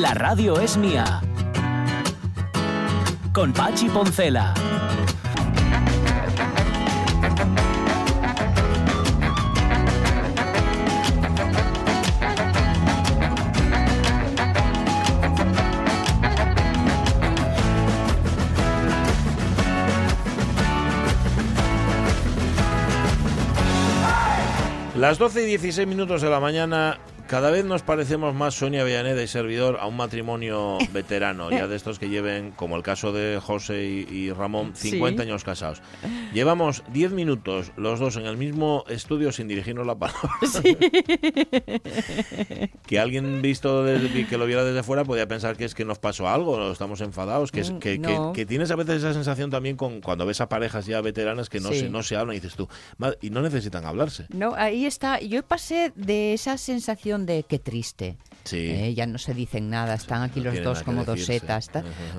La radio es mía. Con Pachi Poncela. Las 12 y 16 minutos de la mañana, cada vez nos parecemos más Sonia Villaneda y servidor a un matrimonio veterano, ya de estos que lleven, como el caso de José y, y Ramón, 50 Sí. años casados. Llevamos 10 minutos los dos en el mismo estudio sin dirigirnos la palabra. que alguien visto desde- que lo viera desde fuera podía pensar que es que nos pasó algo, estamos enfadados, que, es- Mm, que, que- no. que tienes a veces esa sensación también con cuando ves a parejas ya veteranas que no, Sí. se, no se hablan y dices tú, "Madre, y no necesitan hablarse. No, ahí está. Yo pasé de esa sensación de qué triste. Sí. Eh, ya no se dicen nada, están aquí no los dos como dos setas.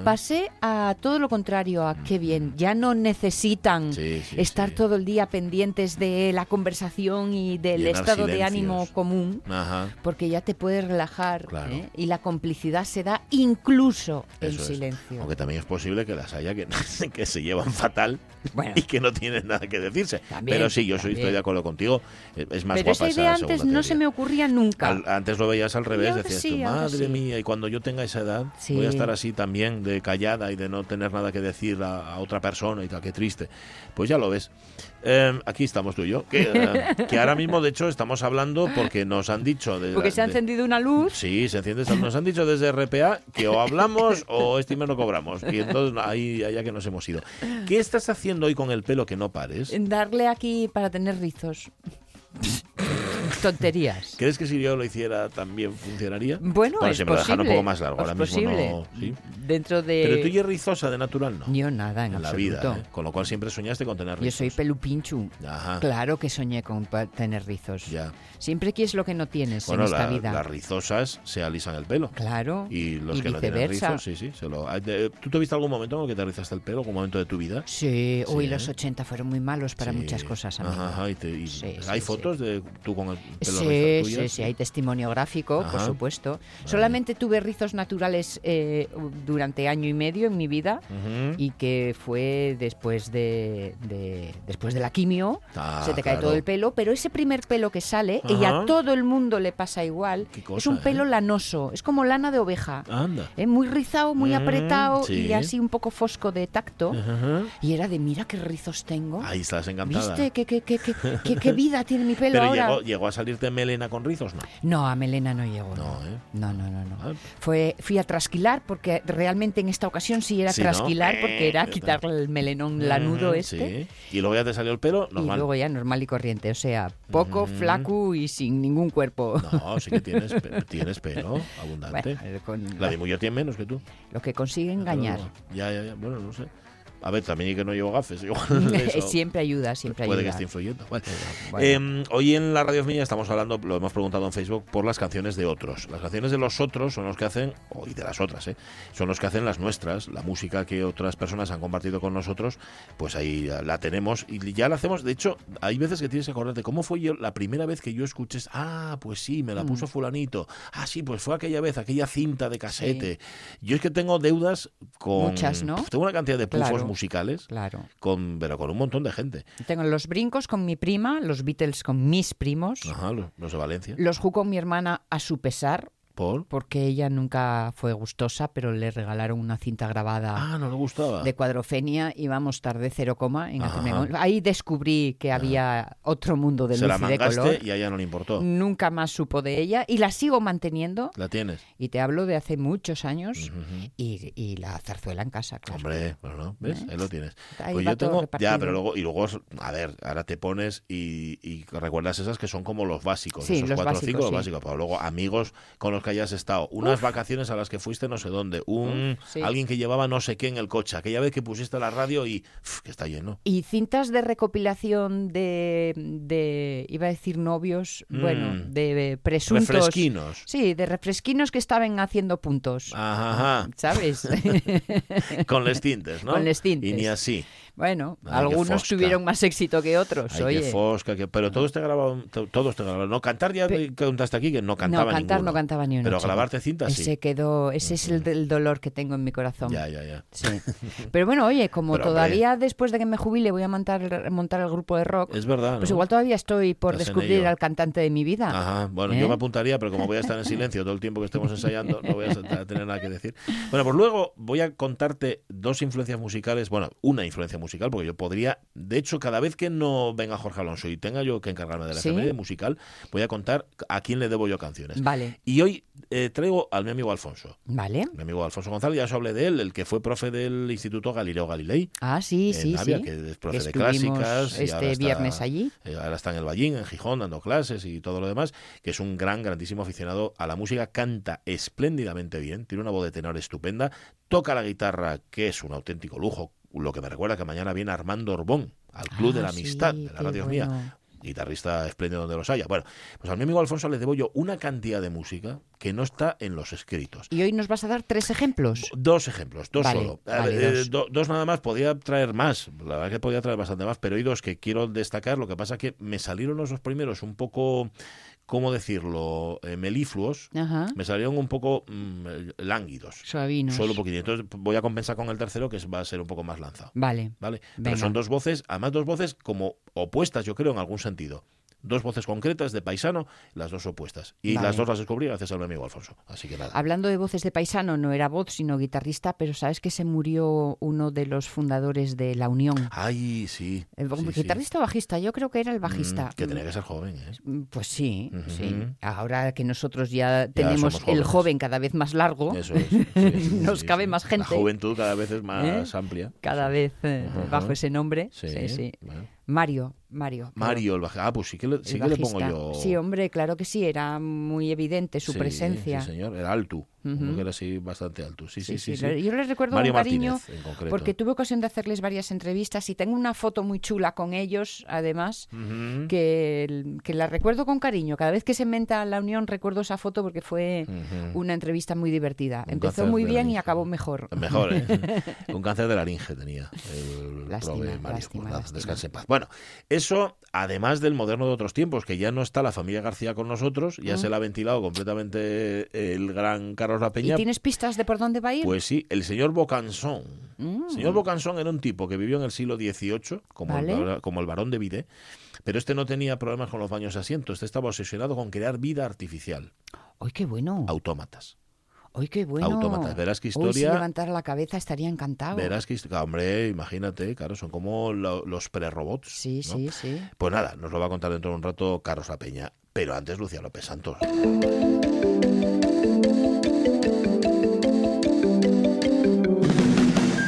Pasé a todo lo contrario, a qué bien. Ya no necesitan Sí, sí, estar todo el día pendientes de la conversación y del Llenar estado de ánimo común. Ajá. Porque ya te puedes relajar Claro. ¿eh? y la complicidad se da incluso en Eso es. silencio. Aunque también es posible que las haya que, que se llevan fatal Bueno. y que no tienen nada que decirse. También, Pero sí, yo soy, estoy de acuerdo contigo. Es más Pero guapa esa idea esa antes no se me ocurría nunca. Al- antes lo veías al revés, decías sí, tú, madre sí". mía, y cuando yo tenga esa edad Sí. voy a estar así también, de callada y de no tener nada que decir a, a otra persona y tal, qué triste. Pues ya lo ves. Eh, aquí estamos tú y yo, que, eh, que ahora mismo de hecho estamos hablando porque nos han dicho... De, Porque se ha de- encendido una luz. Sí, se enciende. Nos han dicho desde RPA que o hablamos o este mes no cobramos. Y entonces ahí allá que nos hemos ido. ¿Qué estás haciendo hoy con el pelo que no pares? Darle aquí para tener rizos. Tonterías. ¿Crees que si yo lo hiciera también funcionaría? Bueno, es si me lo posible. un poco más largo. Ahora mismo posible. no. ¿sí? Dentro de. Pero tú y rizosa de natural, ¿no? Yo nada, en, en la absoluto. vida. ¿eh? Con lo cual siempre soñaste con tener Yo rizos. soy pelupinchu. Ajá. Claro que soñé con tener rizos. Ya. Siempre quieres lo que no tienes Bueno, en esta la- vida. las rizosas se alisan el pelo. Claro. Y los que no tienen rizos, sí, sí. Se lo... ¿Tú te viste algún momento en el que te rizaste el pelo? ¿Algún momento de tu vida? Sí, uy, Sí, los ¿eh? 80 fueron muy malos para muchas cosas, amigo. Ajá, ajá, y te- y ¿Hay fotos de tú con pelo Sí, sí, sí, hay testimonio gráfico, por supuesto. Solamente tuve rizos naturales eh, durante año y medio en mi vida y que fue después de, de- después de la quimio. Ah, se te cae todo el pelo, pero ese primer pelo que sale, y a todo el mundo le pasa igual, es un pelo ¿eh? lanoso, es como lana de oveja. Anda. ¿eh? Muy rizado, muy Mm, apretado sí. y así un poco fosco de tacto. Y era de, mira qué rizos tengo. Ahí estás encantada. ¿Viste? ¿Qué, qué, qué, qué, qué- qué vida tiene mi pelo Pero ahora? llegó, llegó a salirte melena con rizos, ¿no? No, a Melena no llegó. No, ¿eh? No, no, no, no. Ah. Fue, fui a trasquilar porque realmente en esta ocasión sí era Sí, ¿no? trasquilar porque era Eh, quitarle el melenón lanudo este. Sí. Y luego ya te salió el pelo Y normal. luego ya normal y corriente, o sea, poco, flaco y sin ningún cuerpo. No, sí que tienes, tienes pelo abundante. Bueno, con- La de mujer tiene menos que tú. lo que consigue engañar. Ya, ya, ya. Bueno, no sé. A ver, también y que no llevo gafes. Eso siempre ayuda, siempre puede que ayuda. esté influyendo. Bueno. Bueno. Eh, hoy en la Radio Mía estamos hablando, lo hemos preguntado en Facebook, por las canciones de otros. Las canciones de los otros son los que hacen, o y de las otras, ¿eh? son los que hacen las nuestras. La música que otras personas han compartido con nosotros, pues ahí la tenemos y ya la hacemos. De hecho, hay veces que tienes que acordarte, ¿cómo fue yo la primera vez que yo escuché? Ah, pues sí, me la Mm. puso fulanito. Ah, sí, pues fue aquella vez, aquella cinta de casete. Yo es que tengo deudas con... Muchas, ¿no? Tengo una cantidad de pufos Claro. Musicales, Claro. con, pero con un montón de gente. Tengo los brincos con mi prima, los Beatles con mis primos, Ajá, los, los de Valencia. los Who con mi hermana a su pesar, ¿Por? porque ella nunca fue gustosa, pero le regalaron una cinta grabada Ah, no le gustaba. de cuadrofenia y vamos tarde cero coma en Ajá. Ahí descubrí que había otro mundo de Se la luz y de color. y a ella no le importó. Nunca más supo de ella y la sigo manteniendo. La tienes. Y te hablo de hace muchos años Ujú. y, y la zarzuela en casa, claro. Hombre, bueno, no, ¿ves? ¿Eh? Ahí lo tienes. Ahí Pues yo tengo, repartido. ya, pero luego, y luego, a ver, ahora te pones y, y recuerdas esas que son como los básicos, Sí, esos los cuatro o cinco, los sí. básicos, pero luego amigos con los que hayas estado, unas vacaciones a las que fuiste no sé dónde, un sí. alguien que llevaba no sé qué en el coche, aquella vez que pusiste la radio y que está lleno. Y cintas de recopilación de, de iba a decir novios, Mm. bueno, de presuntos. Refresquinos. Sí, de refresquinos que estaban haciendo puntos. Ajá, ajá. ¿Sabes? Con les tintes, ¿no? Con les tintes. Y ni así. Bueno, Ay, algunos tuvieron más éxito que otros. Ay, oye. qué fosca, que- pero todo está grabado, to- todo está grabado. No cantar ya Pe- contaste aquí que no cantaba no, cantar ninguno. no cantaba ni uno. Pero chico. grabarte cintas sí. Ese quedó, ese es el, dolor que tengo en mi corazón. Ya, ya, ya. Sí. Pero bueno, oye, como Pero, hombre. todavía después de que me jubile voy a montar, montar el grupo de rock, Es verdad. pues igual todavía estoy por Estás descubrir al cantante de mi vida. Ajá, bueno, ¿Eh? yo me apuntaría, pero como voy a estar en silencio todo el tiempo que estemos ensayando, no voy a tener nada que decir. Bueno, pues luego voy a contarte dos influencias musicales, bueno, una influencia musical, porque yo podría, de hecho, cada vez que no venga Jorge Alonso y tenga yo que encargarme de la ¿Sí? musical, voy a contar a quién le debo yo canciones. Vale, Y hoy eh, traigo al mi amigo Alfonso. vale. Mi amigo Alfonso González, ya os hablé de él, el que fue profe del Instituto Galileo Galilei. Ah, sí, en sí, Navia, sí. que es profe de clásicas. y ahora este está- viernes allí. eh, ahora está en el Ballín, en Gijón, dando clases y todo lo demás, que es un gran, grandísimo aficionado a la música, canta espléndidamente bien, tiene una voz de tenor estupenda, toca la guitarra, que es un auténtico lujo, lo que me recuerda que mañana viene Armando Orbón al Club de la Ah, sí, Amistad, de la radio bueno. mía, guitarrista espléndido donde los haya. Bueno, pues a mi amigo Alfonso le debo yo una cantidad de música que no está en los escritos. Y hoy nos vas a dar tres ejemplos. Dos ejemplos, dos Vale, solo. Vale, eh, dos. do- dos nada más, podía traer más. La verdad que podía traer bastante más, pero hay dos que quiero destacar. Lo que pasa que me salieron los dos primeros un poco, ¿cómo decirlo? Eh, melifluos. Ajá. Me salieron un poco mm, lánguidos. Suavinos. Solo un poquito. Entonces voy a compensar con el tercero, que va a ser un poco más lanzado. Vale. ¿Vale? Venga. Pero son dos voces, además dos voces como opuestas, yo creo, en algún sentido. Dos voces concretas de paisano, las dos opuestas. Y Vale. las dos las descubrí gracias a mi amigo Alfonso. Así que nada. Hablando de voces de paisano, no era voz, sino guitarrista, pero sabes que se murió uno de los fundadores de La Unión. Ay, sí. El sí, sí. guitarrista o bajista, yo creo que era el bajista. Mm, que tenía que ser joven, ¿eh? Pues sí, sí. Ahora que nosotros ya tenemos el joven cada vez más largo, Eso es. sí, nos cabe más gente. La juventud cada vez es más ¿Eh? amplia. cada vez eh, bajo ese nombre. Sí, Sí, sí. bueno. Mario, Mario. Mario, el bajista. Ah, pues sí que le, sí que le pongo yo. Sí, hombre, claro que sí, era muy evidente su Sí, presencia. Sí, señor. Era alto. Que era así bastante alto. Sí, sí, sí. Sí, Yo les recuerdo Mario un cariño Martínez, porque tuve ocasión de hacerles varias entrevistas y tengo una foto muy chula con ellos, además, que, que la recuerdo con cariño. Cada vez que se menta la unión recuerdo esa foto porque fue una entrevista muy divertida. Un Empezó muy bien y acabó mejor. Mejor, ¿eh? Un cáncer de laringe tenía el Lástima, Mario. lástima, lástima. descanse en paz. Bueno, eso, además del moderno de otros tiempos, que ya no está la familia García con nosotros, ya Mm. se la ha ventilado completamente el gran Carlos La ¿Y Peña. tienes pistas de por dónde va a ir? Pues sí, el señor Bocansón. Mm. El señor Bocansón era un tipo que vivió en el siglo XVIII, como, Vale. el, como el barón de Vide, pero este no tenía problemas con los baños de asiento, este estaba obsesionado con crear vida artificial, ¡Ay, qué bueno! autómatas. ¡Ay, qué bueno! Autómatas. Verás qué Hoy si historia- levantara la cabeza estaría encantado. Verás que, hombre, imagínate, claro, son como lo- los pre-robots. Sí, ¿no? sí, sí. Pues nada, nos lo va a contar dentro de un rato Carlos La Peña. Pero antes Lucía López Santos.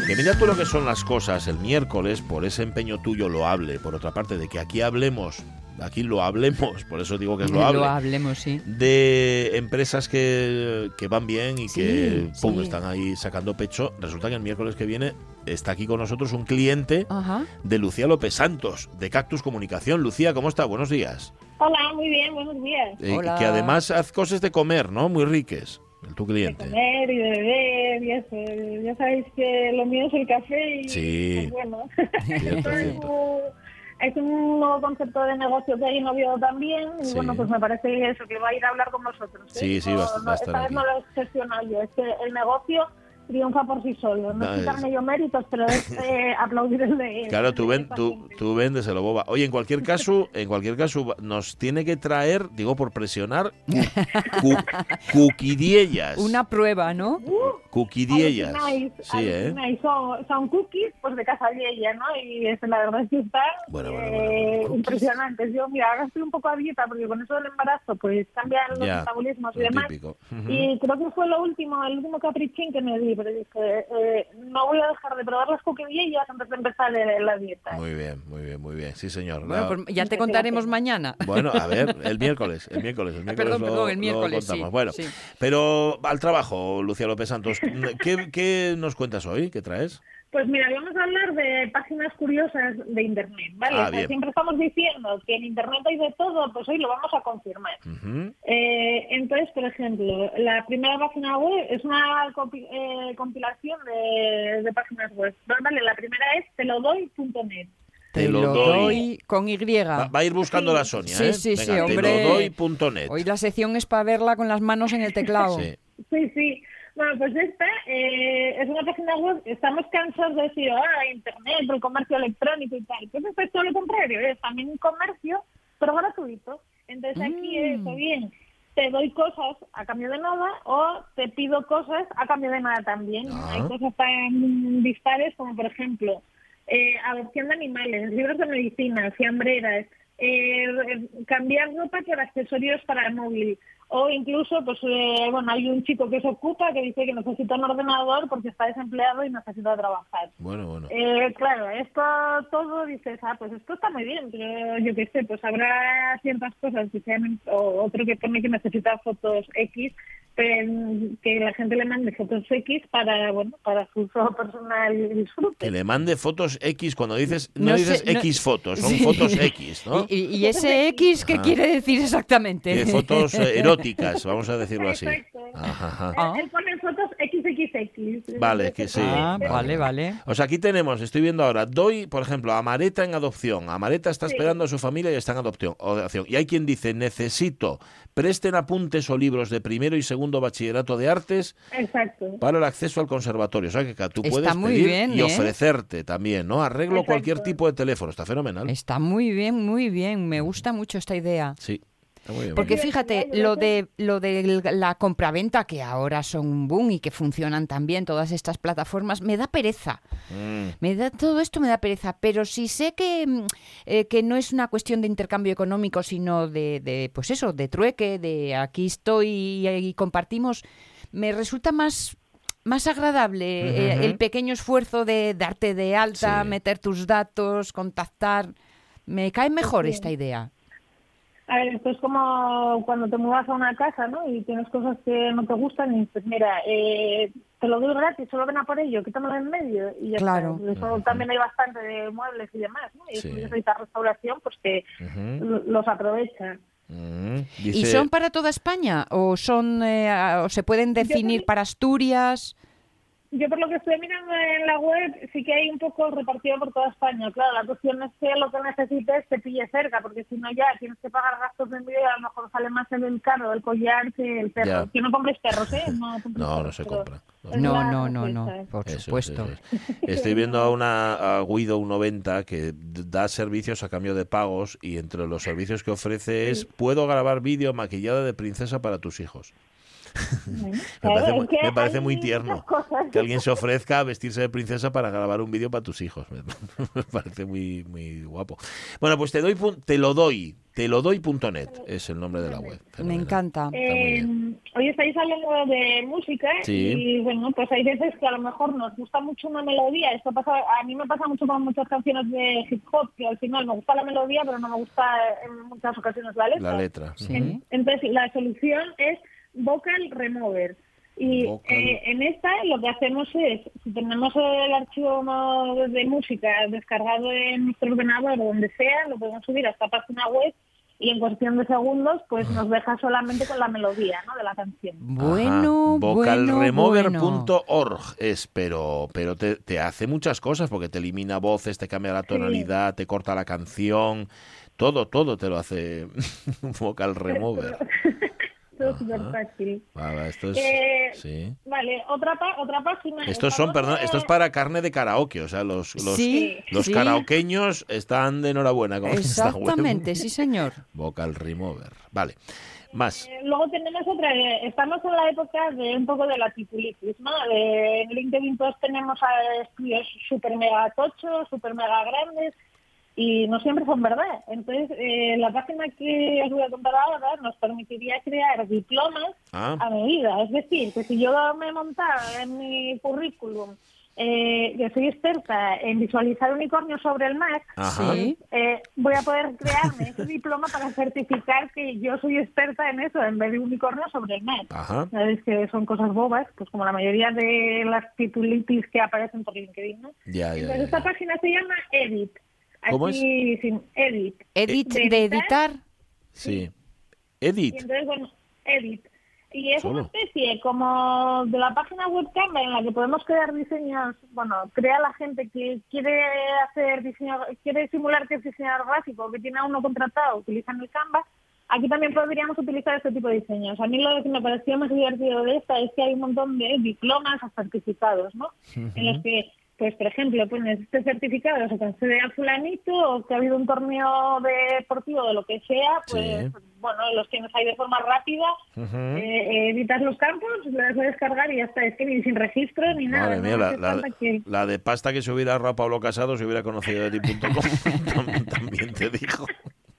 Que mira tú lo que son las cosas el miércoles por ese empeño tuyo loable, por otra parte, de que aquí hablemos, aquí lo hablemos, por eso digo que es loable, Lo hablemos, sí. de empresas que, que van bien y Sí, que pum, sí. están ahí sacando pecho. Resulta que el miércoles que viene está aquí con nosotros un cliente Ajá. de Lucía López Santos, de Cactus Comunicación. Lucía, ¿cómo está? Buenos días. Hola, muy bien, buenos días. Eh, Hola. que además haz cosas de comer, ¿no? Muy riques. Tu De cliente. comer y de beber y eso. Ya sabéis que lo mío es el café y Sí. pues bueno. Cierto, es, un, nuevo concepto de negocio que hay en Oviedo también y Sí. bueno, pues me parece eso, que va a ir a hablar con vosotros. ¿eh? Sí, sí, No- va a- no, estar esta vez no lo he gestionado yo, es que el negocio triunfa por sí solo. No es- quitarme yo méritos, pero es eh, aplaudir el de Claro, tú, ven, tú, tú véndeselo, boba. Oye, en cualquier caso, en cualquier caso, nos tiene que traer, digo por presionar, cu, cu- cuquidiellas. Una prueba, ¿no? Cuquidiellas. Alucináis, Sí, ¿eh? Son, son cookies pues de casa de ella, ¿no? Y es, la verdad es que están Bueno, bueno, eh, bueno, bueno. impresionantes. Yo, mira, ahora estoy un poco a dieta porque con eso del embarazo pues cambian los Ya, metabolismos y demás. típico. Ujú. Y creo que fue lo último, el último caprichín que me di, pero dije, eh, no voy a dejar de probar las coquillas antes de empezar la dieta. Muy bien, muy bien, muy bien. Sí, señor. Bueno, La- pues ya te contaremos mañana. Bueno, a ver, el miércoles, el miércoles, el miércoles Perdón, lo, perdón, el lo miércoles, contamos. sí, Bueno, sí. pero al trabajo, Lucía López Santos, ¿qué, qué nos cuentas hoy? ¿Qué traes? Pues mira, vamos a hablar de páginas curiosas de Internet, ¿vale? Ah, O sea, bien. siempre estamos diciendo que en Internet hay de todo, pues hoy lo vamos a confirmar. Eh, entonces, por ejemplo, la primera página web es una compi- eh, compilación de, de páginas web. Vale, la primera es telodoy.net. Te lo doy. con Y. Va, va a ir buscando la Sonia, Sí, ¿eh? sí, sí, Venga, hombre. Te lo doy.net. Hoy la sección es para verla con las manos en el teclado. Sí. Sí, sí. Bueno, pues esta eh, es una página web, estamos cansados de decir, ah, Internet, el comercio electrónico y tal. Pues esto es todo lo contrario, es también un comercio, pero gratuito. Entonces aquí es, o bien, te doy cosas a cambio de nada o te pido cosas a cambio de nada también. Ah. Hay cosas tan dispares como, por ejemplo, eh, adopción de animales, libros de medicina, fiambreras, eh, cambiar ropa por accesorios para el móvil. O incluso, pues, eh, bueno, hay un chico que se ocupa que dice que necesita un ordenador porque está desempleado y necesita trabajar. Bueno, bueno. Eh, claro, esto todo dices, ah, pues esto está muy bien, pero yo qué sé, pues habrá ciertas cosas que sean, o otro que pone que necesita fotos X, que la gente le mande fotos X para, bueno, para su uso personal y disfrute. Que le mande fotos X cuando dices, no, No dices sé, no- X fotos, son Sí. fotos X, ¿no? ¿Y, y- ese X qué Ajá. quiere decir exactamente? De fotos eróticas, vamos a decirlo así. Exacto. Ajá. Ah. Él pone fotos Vale, que sí. Ah, Vale. vale. O sea, aquí tenemos, estoy viendo ahora, doy, por ejemplo, a Mareta en adopción. A Mareta está Sí. esperando a su familia y está en adopción. adopción. Y hay quien dice, necesito, presten apuntes o libros de primero y segundo bachillerato de artes Exacto. para el acceso al conservatorio. O sea, que tú Está puedes muy pedir bien, y ¿eh? ofrecerte también, ¿no? Arreglo Exacto. cualquier tipo de teléfono. Está fenomenal. Está muy bien, muy bien. Me gusta mucho esta idea. Sí, bien. Porque fíjate, lo de lo de la compraventa que ahora son un boom y que funcionan también todas estas plataformas, me da pereza. Mm, Me da todo esto me da pereza, pero si sé que, mm, eh, que no es una cuestión de intercambio económico, sino de, de, pues eso, de trueque, de aquí estoy y, y compartimos, me resulta más más agradable eh, el pequeño esfuerzo de darte de alta, Sí. meter tus datos, contactar. Me cae mejor Sí. esta idea. A ver, esto es como cuando te mudas a una casa, ¿no? Y tienes cosas que no te gustan y dices, mira, eh, te lo doy gratis, solo ven a por ello, quítamelo en medio y ya Claro. está. Eso también hay bastante de muebles y demás, ¿no? Y Sí. si necesita restauración, pues que los aprovecha. mm. ¿Y Dice- son para toda España o son eh, o se pueden definir para Asturias? Yo por lo que estoy mirando en la web sí que hay un poco repartido por toda España. Claro, la cuestión es que lo que necesites te pille cerca, porque si no ya tienes que pagar gastos de envío y a lo mejor sale más el caro del collar que el perro. Ya. Que no compres perros, ¿eh? No, No, no se compra. No. No, no, no, no, respuesta. por Eso supuesto. eso. Estoy viendo a una a Guido 90 que da servicios a cambio de pagos y entre los servicios que ofrece es puedo grabar vídeo maquillada de princesa para tus hijos. Bueno, Me parece, es muy, que me parece muy tierno cosas. que alguien se ofrezca a vestirse de princesa para grabar un vídeo para tus hijos. Me, me parece muy muy guapo. Bueno, pues te doy pun- te lo doy, te lo doy.net es el nombre de la web. Me Fenomenal. encanta. muy Eh, hoy estáis hablando de música Sí. y bueno, pues hay veces que a lo mejor nos gusta mucho una melodía. Esto pasa, a mí me pasa mucho con muchas canciones de hip hop que al final me gusta la melodía, pero no me gusta en muchas ocasiones la letra. La letra. Sí. En- Entonces la solución es Vocal Remover. Y Vocal. eh, en esta lo que hacemos es, si tenemos el archivo de música descargado en nuestro ordenador o donde sea, lo podemos subir a esta página web y en cuestión de segundos pues nos deja solamente con la melodía ¿no? de la canción. Bueno, Ajá. bueno, bueno. Vocalremover.org es, pero, pero te, te hace muchas cosas porque te elimina voces, te cambia la tonalidad, te corta la canción, todo, todo te lo hace Vocal Remover. Esto es súper fácil. Vale, esto es... Eh, sí. Vale, otra, otra página. Estos son, perdón, eh, esto es para carne de karaoke, o sea, los, los, Sí, los sí. karaokeños están de enhorabuena con esta web. Exactamente, sí, señor. Vocal Remover. Vale. Más. Eh, Luego tenemos otra, eh, estamos en la época de un poco de la titulitis, ¿no? De- en LinkedIn todos tenemos a estudios super mega tochos, super mega grandes y no siempre son verdad. Entonces, eh, la página que os voy a contar ahora nos permitiría crear diplomas Ah. a medida. Es decir, que si yo me montara en mi currículum eh, que soy experta en visualizar unicornios sobre el Mac, Ajá. Sí. eh, voy a poder crearme ese diploma para certificar que yo soy experta en eso en vez de unicornio sobre el Mac. Ajá. Sabes que son cosas bobas, pues como la mayoría de las titulitis que aparecen por LinkedIn, ¿no? Ya, ya, Entonces ya, esta página se llama Edit. ¿Cómo Así, sin Edit. Edit De de editar. Sí. Y Edit. entonces, bueno, Edit. Y es Solo. una especie como de la página web Canva en la que podemos crear diseños, bueno, crea la gente que quiere hacer diseño, quiere simular que es diseñador gráfico, que tiene a uno contratado, utilizan el Canva. Aquí también podríamos utilizar este tipo de diseños. A mí lo que me pareció más divertido de esta es que hay un montón de diplomas o certificados, ¿no? En los que, pues, por ejemplo, pones este certificado se concede a fulanito o que ha habido un torneo deportivo de lo que sea, pues, Sí. bueno, los tienes ahí de forma rápida, Ujú. eh, editas los campos, lo das a descargar y ya está. Es que ni sin registro ni nada. Madre ¿no? mía, la, Hace la- falta que- la de pasta que se hubiera ahorrado Pablo Casado se hubiera conocido de ti.com. También te dijo.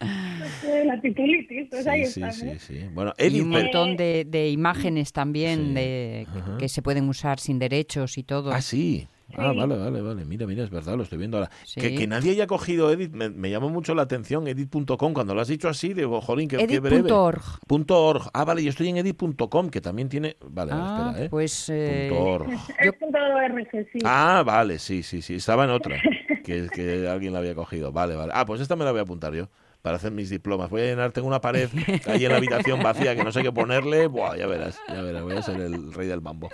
eh, la titulitis, pues ahí Sí, sí, está. ¿no? sí, sí. Bueno, Y Edit, un montón de, de imágenes también Sí. de, que- que se pueden usar sin derechos y todo. Ah, sí. Ah, Sí. vale, vale, vale. Mira, mira, es verdad, lo estoy viendo ahora. Sí. Que, que nadie haya cogido Edit, me, me llamó mucho la atención, edit.com. Cuando lo has dicho así, digo, jolín, qué, qué breve. Edit.org. Punto .org. Ah, vale, yo estoy en edit.com, que también tiene... Vale, Ah, espera, ¿eh? pues eh, Punto .org. Sí. Ah, vale, sí, sí, sí. Estaba en otra, que, que alguien la había cogido. Vale, vale. Ah, pues esta me la voy a apuntar yo para hacer mis diplomas. Voy a llenar, tengo una pared ahí en la habitación vacía que no sé qué ponerle. Buah, ya verás, ya verás, voy a ser el rey del mambo.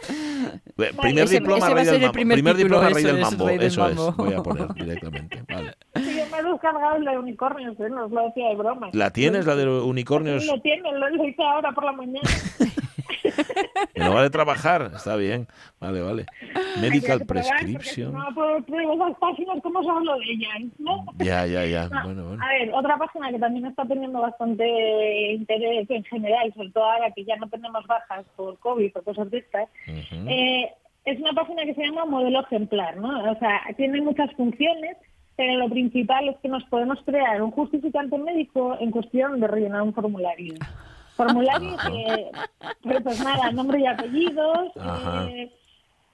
Primer ese- diploma, ese rey del mambo. primer Primer título, diploma, rey eso del es, mambo. rey del Eso es, voy a poner directamente. Vale. Sí, yo me he descargado el de unicornios, ¿eh? no os lo decía de broma. ¿La tienes, la de unicornios? Sí, lo tiene, lo, lo hice ahora por la mañana. Lo vale trabajar, está bien. Vale, vale. Medical prescription. No, por pruebo esas páginas, ¿cómo os hablo de ellas? ¿no? Ya, ya, ya. No, Bueno, bueno. A ver, otra página que también está teniendo bastante interés en general, sobre todo ahora que ya no tenemos bajas por COVID o cosas de estas, Ujú. eh, es una página que se llama Modelo Ejemplar, ¿no? O sea, tiene muchas funciones, pero lo principal es que nos podemos crear un justificante médico en cuestión de rellenar un formulario. Formulario que, pues, nada, nombre y apellidos, eh,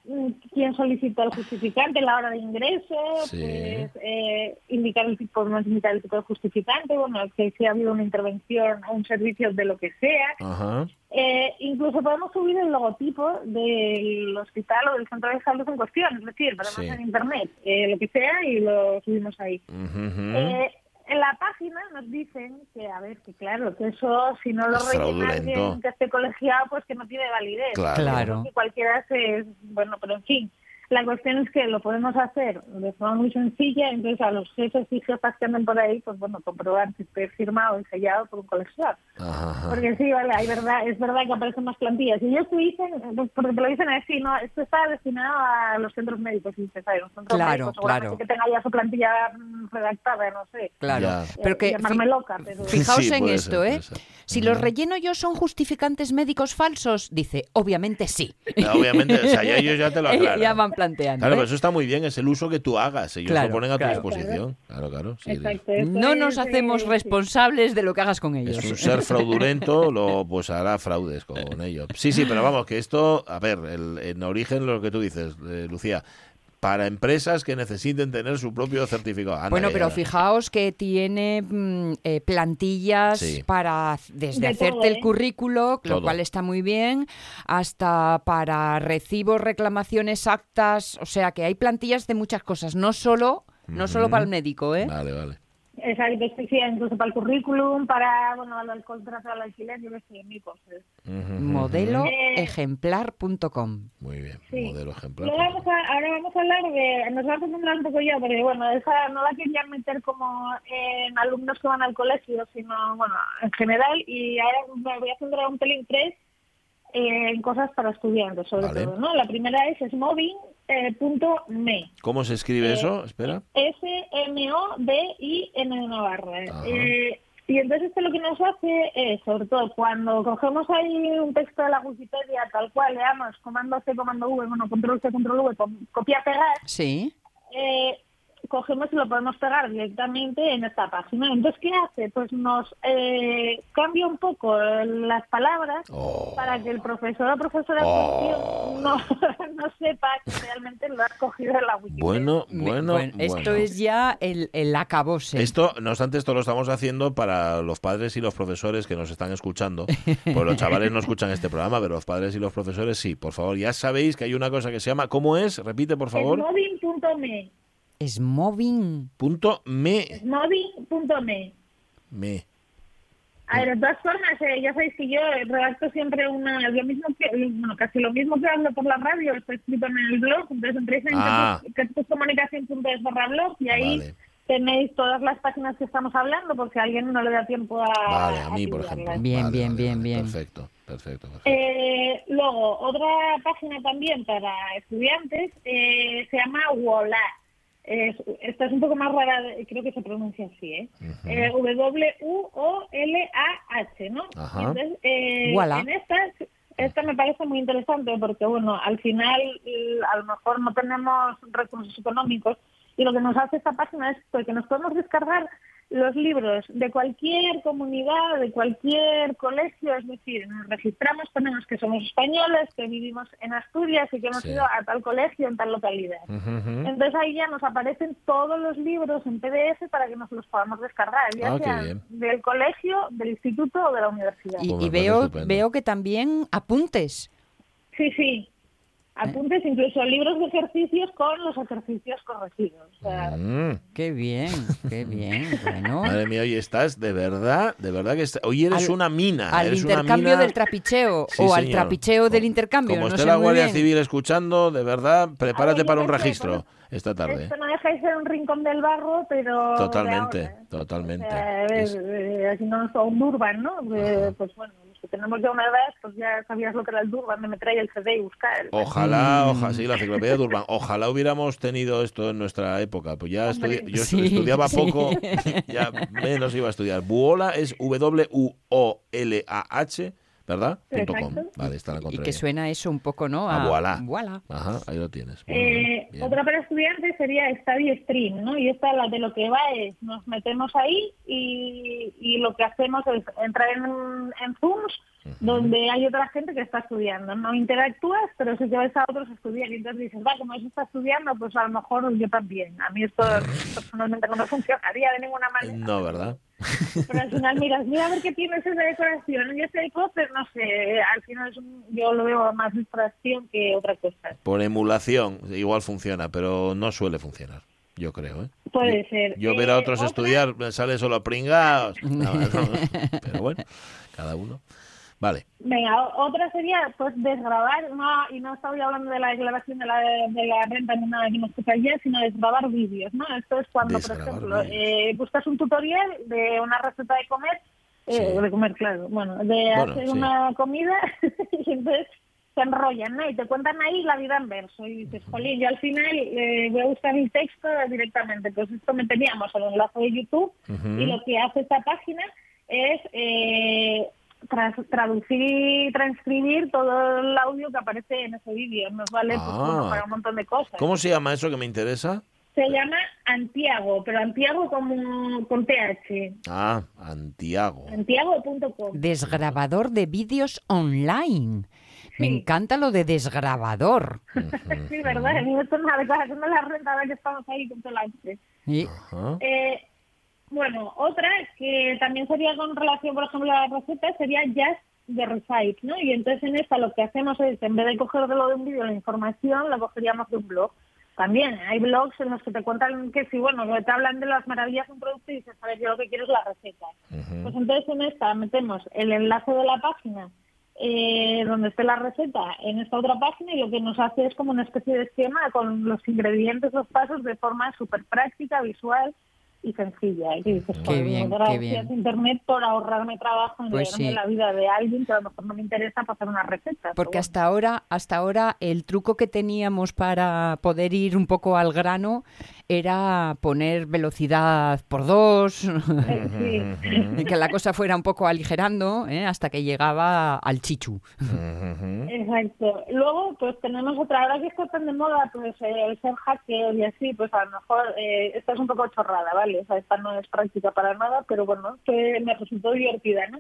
mm, quién solicitó el justificante, la hora de ingreso, Sí. pues eh, indicar el tipo, no indicar el tipo de justificante, bueno, que si ha habido una intervención o un servicio de lo que sea. Ajá. Eh, incluso podemos subir el logotipo del hospital o del centro de salud en cuestión, es decir, ponemos Sí. en internet eh, lo que sea y lo subimos ahí. Ujú. En la página nos dicen que, a ver, que claro, que eso si no lo rellena alguien que esté colegiado, pues que no tiene validez. Claro. Claro. Que cualquiera se... Bueno, pero en fin, la cuestión es que lo podemos hacer de forma muy sencilla, entonces a los jefes y jefas que anden por ahí, pues bueno, comprobar si esté firmado y sellado por un ajá. Porque sí, vale, hay verdad, es verdad que aparecen más plantillas. Y ellos te dicen, pues, porque te lo dicen así, ¿no? Esto está destinado a los centros médicos. Y dices, "Ay, los centros Claro, médicos claro. que tenga ya su plantilla mm, redactada, no sé. Claro. Ya. Pero Eh, que llamarme fi- loca, pero... Fijaos Sí, en esto, ser, ¿eh? Si los relleno yo son justificantes médicos falsos, dice, obviamente sí. Obviamente, o sea, ya ellos ya te lo aclaran. ya van planteando. Claro, ¿eh? pero eso está muy bien, es el uso que tú hagas. Ellos Claro, lo ponen a claro. tu disposición. Claro, claro. sí, Exacto, esto No nos eh, hacemos sí. responsables de lo que hagas con ellos. Es un ser fraudulento, lo, pues hará fraudes con ello. Sí, sí, pero vamos, que esto, a ver, el, en origen lo que tú dices, eh, Lucía, para empresas que necesiten tener su propio certificado. Bueno, pero ya. fijaos que tiene mm, eh, plantillas Sí. para desde De hacerte todo, el ¿eh? currículo, Todo. lo cual está muy bien, hasta para recibos, reclamaciones, actas, o sea que hay plantillas de muchas cosas, no solo, no solo para el médico, ¿eh? Vale, vale. Exacto, sí, incluso para el currículum, para, bueno, el contrato al alquiler, yo qué sé, mil cosas. Modeloejemplar.com. Muy bien, Sí. modelo ejemplar. Luego vamos a, ahora vamos a hablar de, nos vamos a centrar un poco yo, porque bueno, esa no la quería meter como en alumnos que van al colegio, sino bueno, en general, y ahora me voy a centrar un pelín tres eh, en cosas para estudiantes, sobre Vale. todo, ¿no? La primera es smoving.me. ¿Cómo se escribe Eh, eso? Espera. S-M-O-D-I-N de Navarra. Eh, y entonces esto lo que nos hace es, sobre todo, cuando cogemos ahí un texto de la Wikipedia tal cual, leamos comando C, comando V, bueno, control C, control V, copiar, pegar, Sí. eh, cogemos y lo podemos pegar directamente en esta página. Entonces, ¿qué hace? Pues nos eh, cambia un poco las palabras Oh. para que el profesor o profesora en Oh. no, no sepa que realmente lo has cogido de la Wikipedia. Bueno, bueno, Esto bueno. es ya el, el acabose. Esto, no obstante, esto lo estamos haciendo para los padres y los profesores que nos están escuchando. Pues los chavales no escuchan este programa, pero los padres y los profesores sí. Por favor, ya sabéis que hay una cosa que se llama, ¿cómo es? Repite, por favor. Smoving.me. Smoving. Punto me. Smoving.me. Me. A ver, de todas formas, eh, ya sabéis que yo redacto siempre una, lo mismo que, bueno, casi lo mismo que hablo por la radio, está escrito en el blog, entonces entréis en Ah. comunicación.es barra blog y ahí Vale. tenéis todas las páginas que estamos hablando por si a alguien no le da tiempo a Vale, a mí, por ejemplo. Bien, Vale, bien, vale, bien, vale. bien. Perfecto, perfecto, perfecto. Eh, luego, otra página también para estudiantes eh, se llama Wola. Es- esta es un poco más rara, de- creo que se pronuncia así, ¿eh? Eh, W-U-O-L-A-H, ¿no? Ajá. Entonces, eh, Voilà. en esta, esta me parece muy interesante porque, bueno, al final eh, a lo mejor no tenemos recursos económicos y lo que nos hace esta página es que nos podemos descargar los libros de cualquier comunidad, de cualquier colegio, es decir, nos registramos, ponemos que somos españoles, que vivimos en Asturias y que hemos Sí. ido a tal colegio en tal localidad. Entonces ahí ya nos aparecen todos los libros en PDF para que nos los podamos descargar, ya Ah, bien. del colegio, del instituto o de la universidad. Y, Pues y veo, estupendo. veo que también apuntes. Sí, sí. Apuntes, incluso libros de ejercicios con los ejercicios corregidos. O sea, Mm. Qué bien, qué bien. Bueno, Madre mía, hoy estás de verdad, de verdad que está- hoy eres Al- una mina. al eres una intercambio mina- del trapicheo Sí, o al señor. trapicheo del intercambio. Como no esté la Guardia bien. Civil escuchando, de verdad, prepárate para un registro esta tarde. esto no deja de ser un rincón del barro, pero... Totalmente, ahora, ¿eh? totalmente. O sea, a ver, Es- eh, aquí no es un Durban, ¿no? Eh, pues bueno, los que tenemos ya una edad, pues ya sabías lo que era el Durban, de meter ahí el CD y buscar. Ojalá, Mm. ojalá, sí, la enciclopedia de Urban. Ojalá hubiéramos tenido esto en nuestra época. Pues ya Hombre. estudi- yo Sí, estudiaba sí. poco, ya menos iba a estudiar. Buola es W-U-O-L-A-H, ¿verdad? Punto com. Exacto. Vale, está la Y contraria. que suena eso un poco, ¿no? A voilà. voilà. Ajá, ahí lo tienes. Eh, otra para estudiantes sería Study Stream, ¿no? Y esta la de lo que va es, nos metemos ahí y, y lo que hacemos es entrar en, en Zooms donde hay otra gente que está estudiando. No interactúas, pero sí que ves a otros estudiar y entonces dices, va, como eso está estudiando, pues a lo mejor yo también. A mí esto personalmente no me funcionaría de ninguna manera. No, ¿verdad? Pero al final miras, mira a ver qué tienes esa decoración y ese póster, no sé, al final es un- yo lo veo más distracción que otra cosa. Por emulación, igual funciona, pero no suele funcionar. Yo creo, ¿eh? Puede Yo- ser. Yo ver a Eh, otros otra- estudiar, me sale solo pringados. No, no, pero bueno, cada uno. Vale. Venga, otra sería pues desgrabar, no, y no estoy hablando de la declaración de la, de la renta ni nada que nos toca ya, sino desgrabar vídeos, ¿no? Esto es cuando, por ejemplo, eh, buscas un tutorial de una receta de comer, eh, Sí. de comer, claro, bueno, de Bueno, hacer sí. una comida y entonces se enrollan, ¿no? Y te cuentan ahí la vida en verso y dices, jolín, yo al final eh, voy a buscar el texto directamente, pues esto meteríamos el enlace de YouTube y lo que hace esta página es eh, tras- traducir y transcribir todo el audio que aparece en ese vídeo. Nos vale pues, Ah. para un montón de cosas. ¿Cómo se llama eso que me interesa? Se llama Antiago, pero Antiago como con TH. Ah, Antiago. Antiago.com. Desgrabador de vídeos online. Me Sí. encanta lo de desgrabador. Sí, ¿verdad? A mí esto es una declaración de la renta ahora que estamos ahí con todo el arte. Y- Ajá. Eh, bueno, otra que también sería con relación, por ejemplo, a la receta sería Just the Recite, ¿no? Y entonces en esta lo que hacemos es, en vez de coger de lo de un vídeo la información, la cogeríamos de un blog. también hay blogs en los que te cuentan que si, bueno, te hablan de las maravillas de un producto y dices, a ver, yo lo que quiero es la receta. Pues entonces en esta metemos el enlace de la página eh, donde esté la receta en esta otra página y lo que nos hace es como una especie de esquema con los ingredientes, los pasos de forma súper práctica, visual y sencilla. Y que dices, Qué "Joder, bien, qué gracias bien. Internet por ahorrarme trabajo en Pues sí. la vida de alguien que a lo mejor no me interesa para hacer una receta. Porque hasta ahora, hasta ahora el truco que teníamos para poder ir un poco al grano era poner velocidad por dos sí. y que la cosa fuera un poco aligerando ¿eh? hasta que llegaba al chichu. Exacto. Luego, pues tenemos otra, ahora que está tan de moda, pues eh, el ser hacker y así, pues a lo mejor eh, esta es un poco chorrada, ¿vale? O sea, esta no es práctica para nada, pero bueno, que me resultó divertida, ¿no?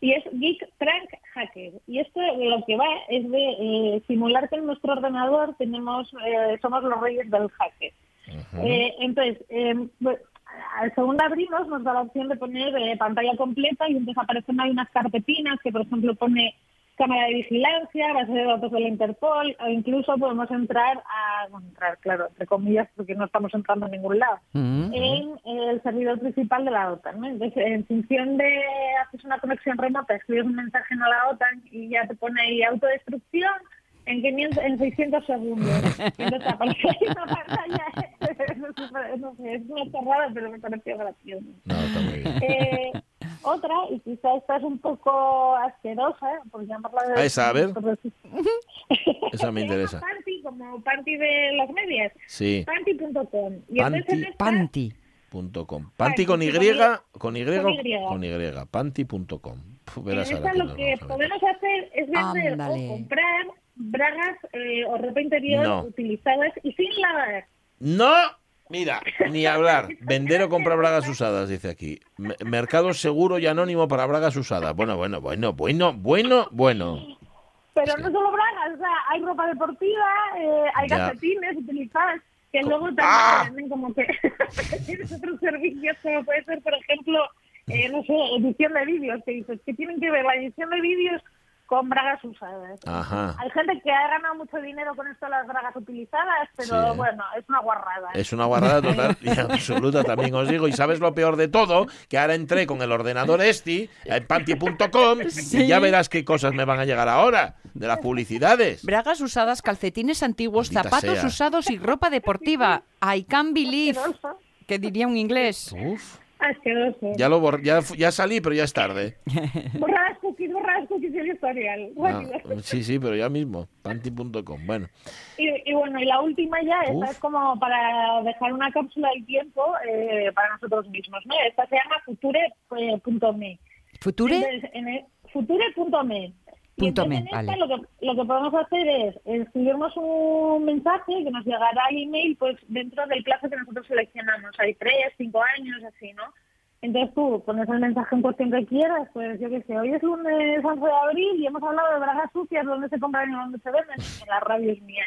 Y es Geek Prank Hacker. Y esto lo que va es de eh, simular que en nuestro ordenador tenemos, eh, somos los reyes del hacker. Eh, entonces, eh, pues, al segundo abrimos nos da la opción de poner eh, pantalla completa y entonces aparecen ahí unas carpetinas que, por ejemplo, pone cámara de vigilancia, base de datos de la Interpol, o incluso podemos entrar a, bueno, entrar, claro, entre comillas, porque no estamos entrando a ningún lado, en el servidor principal de la OTAN. ¿no? Entonces, en función de haces una conexión remota, escribes un mensaje en la OTAN y ya te pone ahí autodestrucción en 500, en 600 segundos. Entonces aparece ahí una pantalla. Es súper- no sé, es una chorrada, pero me pareció gracioso. No, está muy bien. Eh, otra, y quizá esta es un poco asquerosa, por llamarla de... Ah, esa, a ver. Esa me interesa. Panty, como Panty de las medias. Sí. Panty.com. Panty. Panty. Punto com. Panty con Y, con Y, con Y. Panty.com. Verás ahora que lo que podemos hacer es vender o comprar bragas eh, o ropa interior No. utilizadas y sin lavar. No, mira, ni hablar. Vender o comprar bragas usadas, dice aquí. Me- Mercado seguro y anónimo para bragas usadas. Bueno, bueno, bueno, bueno, bueno, bueno. Pero no solo bragas, o sea, hay ropa deportiva, eh, hay calcetines utilizadas que luego también ¡Ah! te venden como que tienes otros servicios como puede ser, por ejemplo, eh, no sé, edición de vídeos, que dices que tienen que ver la edición de vídeos con bragas usadas. Ajá. Hay gente que ha ganado mucho dinero con esto de las bragas utilizadas, pero Sí. bueno, es una guarrada. Es una guarrada total y absoluta, también os digo. Y sabes lo peor de todo, que ahora entré con el ordenador este, en panty.com, y ya verás qué cosas me van a llegar ahora, de las publicidades. Bragas usadas, calcetines antiguos, Maldita zapatos sea. usados y ropa deportiva. I can't believe, Asqueroso. que diría un inglés. Uf, Asqueroso. ya, lo ya, ya salí, pero ya es tarde. Historial. No, sí, sí, pero ya mismo. Panty.com. Bueno, Y, y bueno, y la última ya, esta Uf. es como para dejar una cápsula del tiempo eh, para nosotros mismos, ¿no? Esta se llama future.me. ¿Future? Entonces, en el- future.me. Y Punto entonces me, en esta vale. lo, que, lo que podemos hacer es escribirnos un mensaje que nos llegará al email pues dentro del plazo que nosotros seleccionamos. Hay tres, cinco años, así, ¿no? Entonces tú pones el mensaje en cuestión que quieras, pues yo qué sé, hoy es lunes 11 de abril y hemos hablado de bragas sucias, dónde se compran y dónde se venden, en la radio es mía.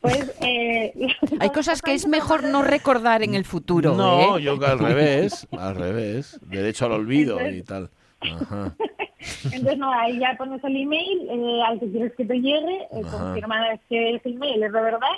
Pues, eh, Hay cosas que es mejor no recordar en el futuro. no, ¿eh? yo que al revés, al revés. Derecho al olvido y tal. Ajá. Entonces, no, ahí ya pones el email eh, al que quieres que te llegue, eh, confirmas que ese email es de verdad.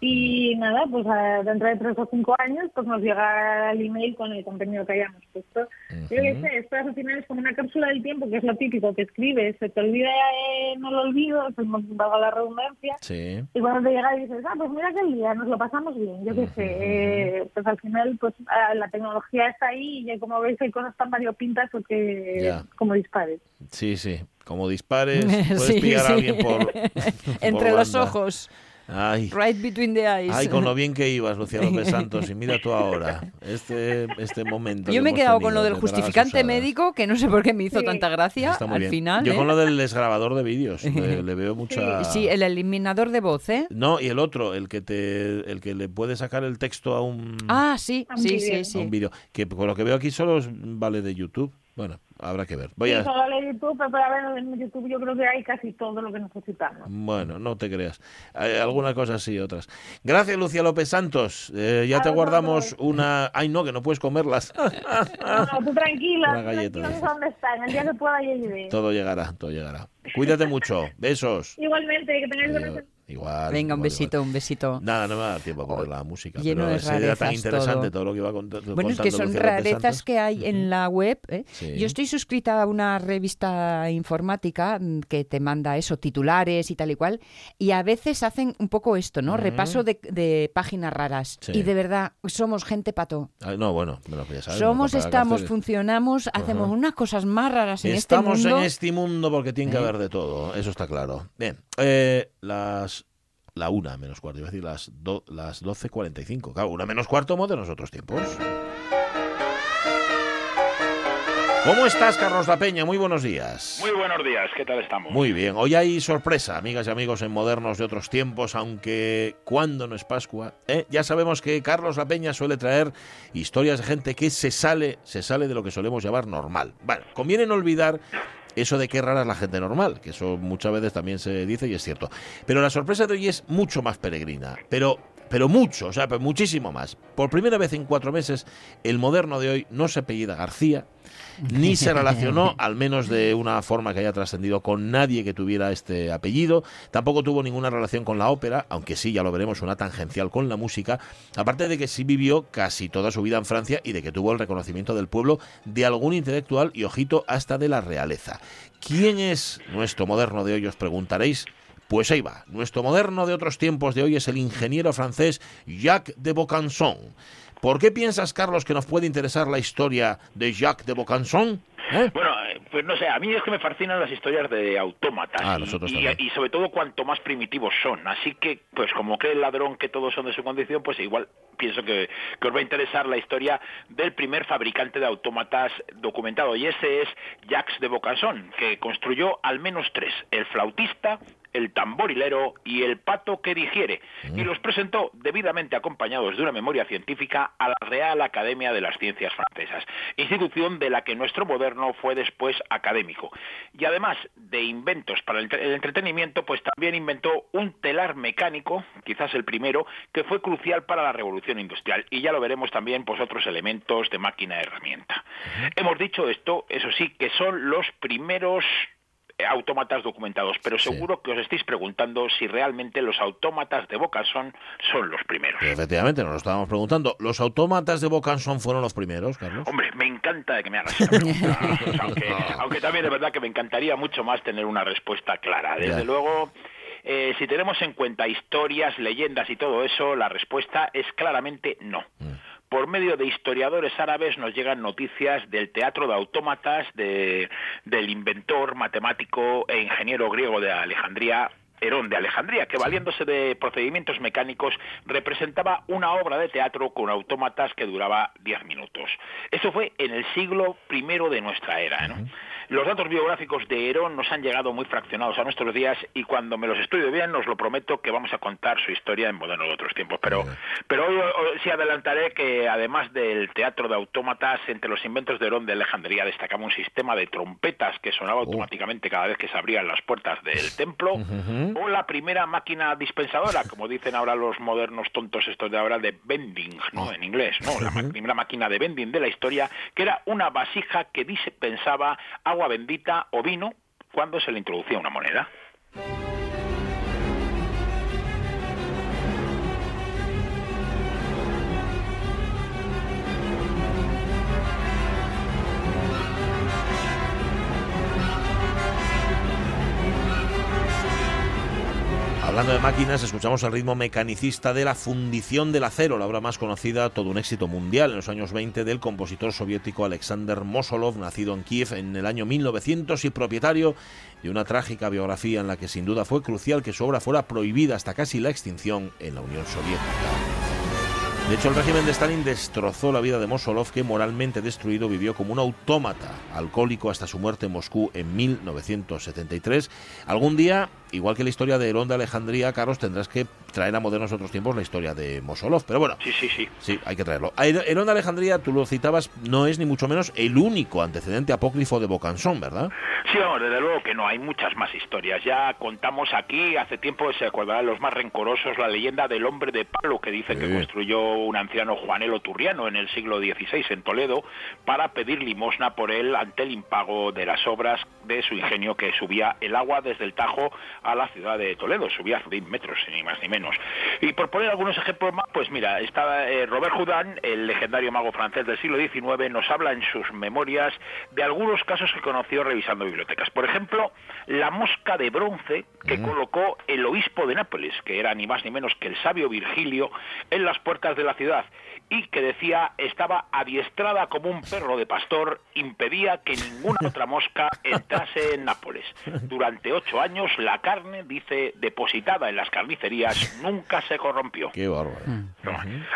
Y nada, pues dentro de tres o cinco años, pues nos llega el email con el contenido que hayamos puesto. Yo qué sé, esto al final es como una cápsula del tiempo, que es lo típico que escribes, se te olvida, eh, no lo olvido, pues no valga la redundancia. Sí. Y cuando te llega y dices, ah, pues mira qué día, nos lo pasamos bien, yo qué sé, eh, pues al final pues ah, la tecnología está ahí y como veis hay cosas tan variopintas porque Ya. como dispares. Sí, sí. Como dispares, puedes Sí, pillar a alguien por. Entre por los ojos. Ay. Right between the eyes. Ay, con lo bien que ibas, Lucía López Santos, y mira tú ahora, este, este momento. que Yo me he quedado con lo del justificante médico, que no sé por qué me hizo Sí. tanta gracia Está muy al bien. final. Yo ¿eh? con lo del desgrabador de vídeos, le, le veo mucha... Eh, Sí, el eliminador de voz, ¿eh? No, y el otro, el que te, el que le puede sacar el texto a un, Ah, sí, sí, vídeo. sí, a un vídeo, que por lo que veo aquí solo vale de YouTube. Bueno, habrá que ver. Voy Sí, a... solo de YouTube, pero a ver, en YouTube yo creo que hay casi todo lo que necesitamos. Bueno, no te creas. Hay algunas cosas sí, otras. Gracias, Lucía López Santos. Eh, ya A te guardamos una... Ay, no, que no puedes comerlas. No, tú tranquila, Una galleta tranquila, dónde están, el día que pueda ya iré. todo llegará, todo llegará. Cuídate mucho. Besos. Igualmente, que tengáis buenas. Igual. Venga, un igual, besito, un besito. Nada, no me da tiempo a poner la música. lleno pero de era tan interesante todo. todo, lo que iba contando. Bueno, es que son rarezas que hay en la web. ¿eh? Sí. Yo estoy suscrita a una revista informática mm, que te manda eso, titulares y tal y cual, y a veces hacen un poco esto, ¿no? Repaso de, de páginas raras. Sí. Y de verdad, somos gente pato. Ay, no, bueno, ya sabes, Somos, estamos, carteles. funcionamos, hacemos unas cosas más raras en Estamos este mundo. en este mundo porque tiene que ¿Eh? haber de todo, eso está claro. Bien, eh, las la una menos cuarto, iba a decir las, do- las 12.45. Claro, una menos cuarto, modernos otros tiempos. ¿Cómo estás, Carlos La Peña? Muy buenos días. Muy buenos días, ¿qué tal estamos? Muy bien, hoy hay sorpresa, amigas y amigos en Modernos de otros tiempos, aunque cuando no es Pascua, ¿eh? ya sabemos que Carlos La Peña suele traer historias de gente que se sale, se sale de lo que solemos llamar normal. Bueno, conviene no olvidar eso de que rara es la gente normal, que eso muchas veces también se dice y es cierto. Pero la sorpresa de hoy es mucho más peregrina, pero pero mucho, o sea, muchísimo más. Por primera vez en cuatro meses, el moderno de hoy no se apellida García, ni se relacionó, al menos de una forma que haya trascendido, con nadie que tuviera este apellido. Tampoco tuvo ninguna relación con la ópera, aunque sí, ya lo veremos, una tangencial con la música. Aparte de que sí vivió casi toda su vida en Francia y de que tuvo el reconocimiento del pueblo de algún intelectual y, ojito, hasta de la realeza. ¿Quién es nuestro moderno de hoy? Os preguntaréis. Pues ahí va. Nuestro moderno de otros tiempos de hoy es el ingeniero francés Jacques de Vaucanson. ¿Por qué piensas, Carlos, que nos puede interesar la historia de Jacques de Vaucanson? ¿Eh? Bueno, eh, pues no sé, a mí es que me fascinan las historias de autómatas Ah, y- nosotros y, sobre todo cuanto más primitivos son. Así que, pues como cree el ladrón que todos son de su condición, pues igual pienso que, que os va a interesar la historia del primer fabricante de autómatas documentado y ese es Jacques de Vaucanson, que construyó al menos tres, el flautista, el tamborilero y el pato que digiere, y los presentó debidamente acompañados de una memoria científica a la Real Academia de las Ciencias Francesas, institución de la que nuestro moderno fue después académico. Y además de inventos para el, entre- el entretenimiento, pues también inventó un telar mecánico, quizás el primero, que fue crucial para la revolución industrial. Y ya lo veremos también, pues otros elementos de máquina herramienta. Hemos dicho esto, eso sí, que son los primeros autómatas documentados, pero Sí. seguro que os estáis preguntando si realmente los autómatas de Bocason son los primeros. Efectivamente, nos lo estábamos preguntando. ¿Los autómatas de Vaucanson fueron los primeros, Carlos? Hombre, me encanta que me hagas esa pregunta, aunque, aunque también es verdad que me encantaría mucho más tener una respuesta clara. Desde Ya. luego, eh, si tenemos en cuenta historias, leyendas y todo eso, la respuesta es claramente no. Por medio de historiadores árabes nos llegan noticias del teatro de autómatas de- del inventor, matemático e ingeniero griego de Alejandría, Herón de Alejandría, que valiéndose de procedimientos mecánicos representaba una obra de teatro con autómatas que duraba 10 minutos. Eso fue en el siglo I de nuestra era. ¿no? Los datos biográficos de Herón nos han llegado muy fraccionados a nuestros días y cuando me los estudio bien os lo prometo que vamos a contar su historia en moderno de otros tiempos. Pero, pero hoy, hoy sí adelantaré que además del teatro de autómatas, entre los inventos de Herón de Alejandría destacaba un sistema de trompetas que sonaba automáticamente cada vez que se abrían las puertas del templo o la primera máquina dispensadora, como dicen ahora los modernos tontos estos de ahora, de vending, ¿no? En inglés, ¿no? La primera máquina de vending de la historia, que era una vasija que dispensaba agua bendita o vino cuando se le introducía una moneda. Hablando de máquinas, escuchamos el ritmo mecanicista de la fundición del acero, la obra más conocida, todo un éxito mundial en los años 20 del compositor soviético Alexander Mosolov, nacido en Kiev en el año 1900 y propietario de una trágica biografía en la que sin duda fue crucial que su obra fuera prohibida hasta casi la extinción en la Unión Soviética. De hecho, el régimen de Stalin destrozó la vida de Mosolov, que moralmente destruido vivió como un autómata, alcohólico hasta su muerte en Moscú en 1973. Algún día, igual que la historia de Herón de Alejandría, Carlos, tendrás que traer a modernos otros tiempos la historia de Mosolov. Pero bueno, Sí, sí, sí. sí, hay que traerlo. Herón de Alejandría, tú lo citabas, no es ni mucho menos el único antecedente apócrifo de Bocansón, ¿verdad? Sí, vamos, desde luego que no, hay muchas más historias. Ya contamos aquí, hace tiempo se acordarán los más rencorosos, la leyenda del hombre de palo que dice que construyó un anciano Juanelo Turriano en el siglo XVI en Toledo para pedir limosna por él ante el impago de las obras de su ingenio que subía el agua desde el Tajo a la ciudad de Toledo, subía 100 metros, ni más ni menos. Y por poner algunos ejemplos más, pues mira, estaba eh, Robert Houdin, el legendario mago francés del siglo XIX, nos habla en sus memorias de algunos casos que conoció revisando bibliotecas. Por ejemplo, la mosca de bronce que colocó el obispo de Nápoles, que era ni más ni menos que el sabio Virgilio, en las puertas de la ciudad y que decía estaba adiestrada como un perro de pastor, impedía que ninguna otra mosca entrase en Nápoles. Durante ocho años la carne, dice, depositada en las carnicerías, nunca se corrompió. Qué bárbaro.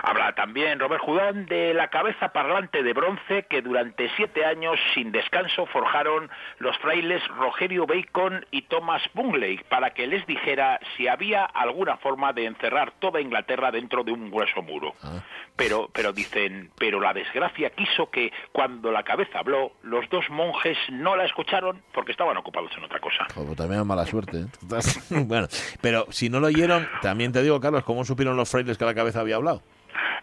Habla también Robert Houdin de la cabeza parlante de bronce que durante siete años sin descanso forjaron los frailes Rogerio Bacon y Thomas Bungley para que les dijera si había alguna forma de encerrar toda Inglaterra dentro de un grueso muro. Ah. Pero, pero dicen, pero la desgracia quiso que cuando la cabeza habló, los dos monjes no la escucharon porque estaban ocupados en otra cosa. Pues también es mala suerte. ¿eh? bueno, pero si no lo oyeron, también te digo, Carlos, ¿cómo supieron los frailes que la cabeza había hablado?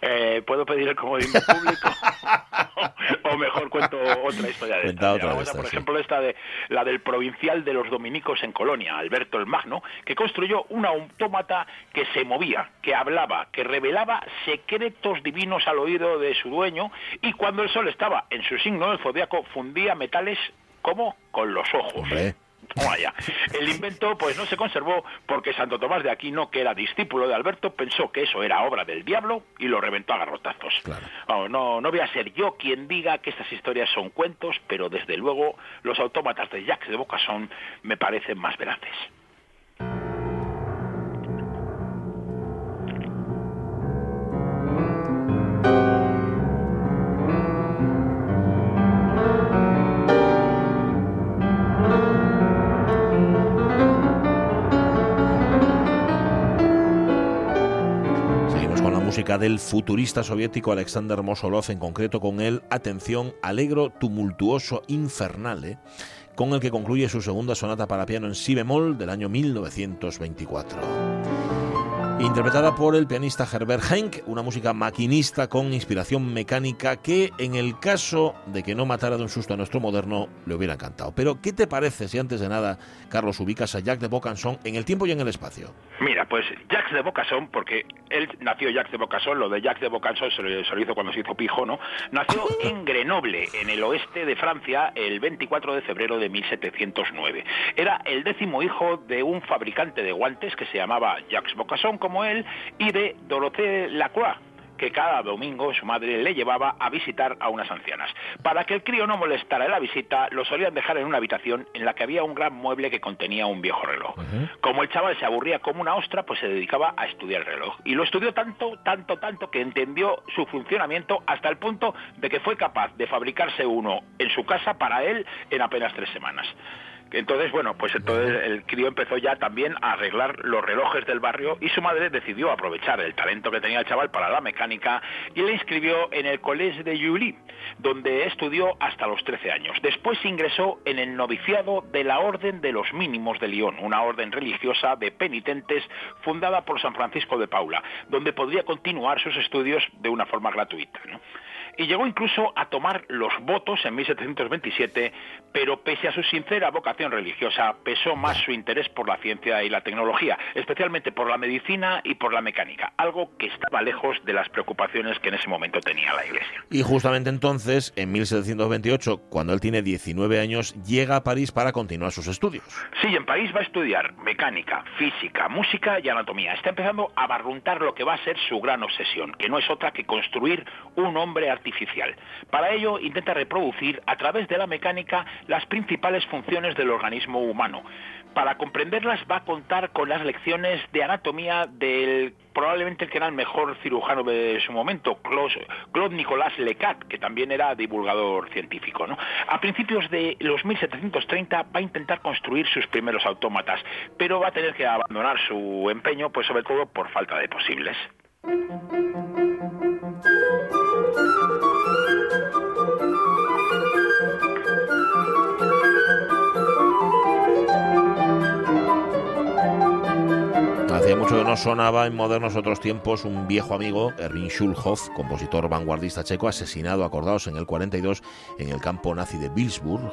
Eh, ¿Puedo pedir el comodín público? o mejor cuento otra historia de esta. otra de por sí. ejemplo, esta de la del provincial de los dominicos en Colonia, Alberto el Magno, que construyó un autómata que se movía, que hablaba, que revelaba secretos divinos al oído de su dueño y cuando el sol estaba en su signo del zodiaco fundía metales como con los ojos. Hombre. El invento pues no se conservó porque Santo Tomás de Aquino, que era discípulo de Alberto, pensó que eso era obra del diablo y lo reventó a garrotazos. Claro. Vamos, no, no voy a ser yo quien diga que estas historias son cuentos, pero desde luego los autómatas de Jacques de Bocasson me parecen más veraces. Música del futurista soviético Alexander Mosolov, en concreto con el, atención, alegro, tumultuoso, infernale, con el que concluye su segunda sonata para piano en si bemol del año 1924. Interpretada por el pianista Herbert Henk, una música maquinista con inspiración mecánica que, en el caso de que no matara de un susto a nuestro moderno, le hubiera encantado. Pero, ¿qué te parece si antes de nada, Carlos, ubicas a Jacques de Bocanson en el tiempo y en el espacio? Mira, pues Jacques de Bocasson, porque él nació Jacques de Bocasson, lo de Jacques de Bocasson se lo, se lo hizo cuando se hizo pijo, ¿no? Nació en Grenoble, en el oeste de Francia, el 24 de febrero de 1709. Era el décimo hijo de un fabricante de guantes que se llamaba Jacques Bocasson, como él, y de Dorothée Lacroix que cada domingo su madre le llevaba a visitar a unas ancianas. Para que el crío no molestara en la visita, lo solían dejar en una habitación en la que había un gran mueble que contenía un viejo reloj. Como el chaval se aburría como una ostra, pues se dedicaba a estudiar el reloj. Y lo estudió tanto, tanto, tanto que entendió su funcionamiento hasta el punto de que fue capaz de fabricarse uno en su casa para él en apenas tres semanas. Entonces, bueno, pues entonces el crío empezó ya también a arreglar los relojes del barrio y su madre decidió aprovechar el talento que tenía el chaval para la mecánica y le inscribió en el Collège de Juilly, donde estudió hasta los 13 años. Después ingresó en el noviciado de la Orden de los Mínimos de Lyon, una orden religiosa de penitentes fundada por San Francisco de Paula, donde podría continuar sus estudios de una forma gratuita. ¿no? Y llegó incluso a tomar los votos en 1727, pero pese a su sincera vocación religiosa, pesó más su interés por la ciencia y la tecnología, especialmente por la medicina y por la mecánica, algo que estaba lejos de las preocupaciones que en ese momento tenía la Iglesia. Y justamente entonces, en 1728, cuando él tiene 19 años, llega a París para continuar sus estudios. Sí, en París va a estudiar mecánica, física, música y anatomía. Está empezando a barruntar lo que va a ser su gran obsesión, que no es otra que construir un hombre artificial. Para ello intenta reproducir a través de la mecánica las principales funciones del organismo humano. Para comprenderlas va a contar con las lecciones de anatomía del probablemente el que era el mejor cirujano de su momento, Claude, Nicolas Lecat, que también era divulgador científico. A principios de los 1730 va a intentar construir sus primeros autómatas, pero va a tener que abandonar su empeño, pues sobre todo por falta de posibles. Hacía mucho que no sonaba en modernos otros tiempos un viejo amigo, Erwin Schulhoff, compositor vanguardista checo, asesinado, acordados en el 42, en el campo nazi de Wilsburg.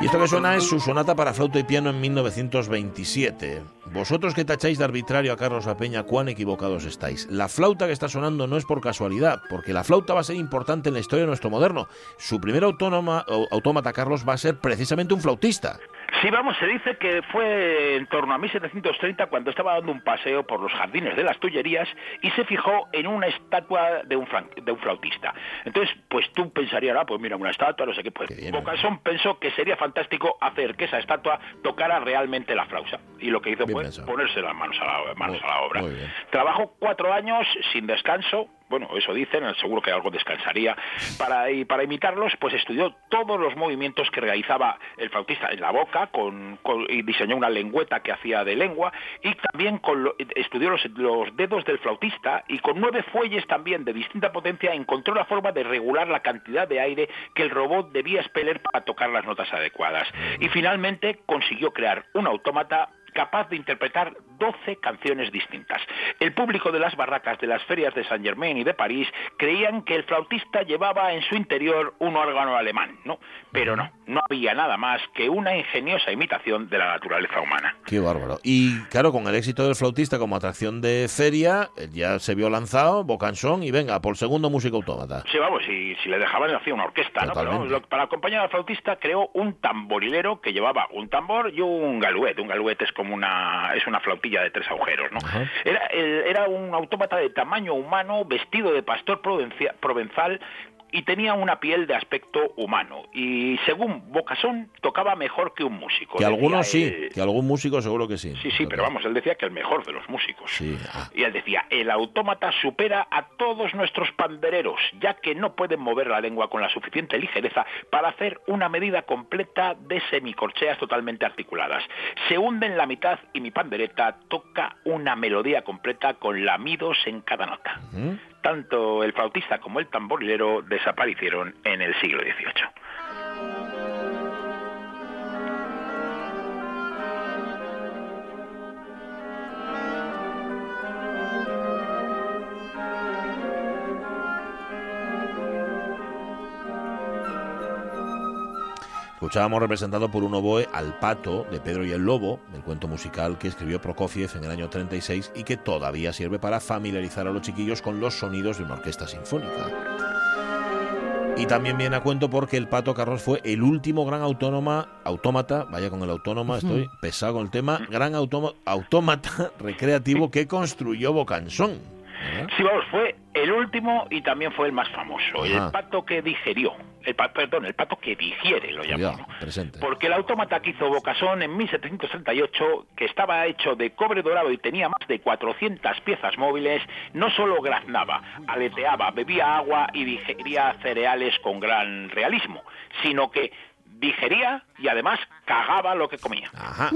Y esto que suena es su sonata para flauta y piano en 1927. Vosotros que tacháis de arbitrario a Carlos La Peña, cuán equivocados estáis. La flauta que está sonando no es por casualidad, porque la flauta va a ser importante en la historia de nuestro moderno. Su primer autónoma, autómata, Carlos, va a ser precisamente un flautista. Sí, vamos, se dice que fue en torno a 1730 cuando estaba dando un paseo por los jardines de las Tullerías y se fijó en una estatua de un, de un flautista. Entonces, pues tú pensarías, ah, pues mira, una estatua, no sé qué, pues Bocasón pensó que sería fantástico hacer que esa estatua tocara realmente la flauta. Y lo que hizo fue ponerse las manos a la, manos a la obra. Trabajó cuatro años sin descanso, bueno, eso dicen, seguro que algo descansaría, para, y para imitarlos, pues estudió todos los movimientos que realizaba el flautista en la boca con, y diseñó una lengüeta que hacía de lengua y también con estudió los, los dedos del flautista y con nueve fuelles también de distinta potencia encontró la forma de regular la cantidad de aire que el robot debía expeler para tocar las notas adecuadas. Y finalmente consiguió crear un autómata capaz de interpretar 12 canciones distintas. El público de las barracas de las ferias de Saint Germain y de París creían que el flautista llevaba en su interior un órgano alemán, ¿no? Pero no, no había nada más que una ingeniosa imitación de la naturaleza humana. Qué bárbaro. Y claro, con el éxito del flautista como atracción de feria, ya se vio lanzado Bocanson y venga, por segundo músico autómata. Sí, vamos, y si le dejaban hacía una orquesta, ¿no? Pero para acompañar al flautista creó un tamborilero que llevaba un tambor y un galuet. Un galuet es como una es una flautilla de tres agujeros, ¿no? Era, era un autómata de tamaño humano vestido de pastor provenzal y tenía una piel de aspecto humano. Y según Bocasón, tocaba mejor que un músico. Que algunos sí, que algún músico seguro que sí. Sí, sí, pero vamos, él decía que el mejor de los músicos. Sí. Ah. Y él decía, el autómata supera a todos nuestros pandereros, ya que no pueden mover la lengua con la suficiente ligereza para hacer una medida completa de semicorcheas totalmente articuladas. Se hunde en la mitad y mi pandereta toca una melodía completa con lamidos en cada nota tanto el flautista como el tamborilero desaparecieron en el siglo XVIII. Escuchábamos representado por un oboe al pato de Pedro y el Lobo, el cuento musical que escribió Prokofiev en el año 36 y que todavía sirve para familiarizar a los chiquillos con los sonidos de una orquesta sinfónica. Y también viene a cuento porque el Pato Carros fue el último gran autónoma, autómata, vaya con el autónoma, estoy pesado con el tema, gran autómata recreativo que construyó Bocansón. Sí, vamos, fue el último y también fue el más famoso, el pato que digerió el perdón, el pato que digiere, lo llamamos. Porque el autómata que hizo Bocasón en 1738, que estaba hecho de cobre dorado y tenía más de 400 piezas móviles, no solo graznaba, aleteaba, bebía agua y digería cereales con gran realismo, sino que digería y además cagaba lo que comía. Ajá.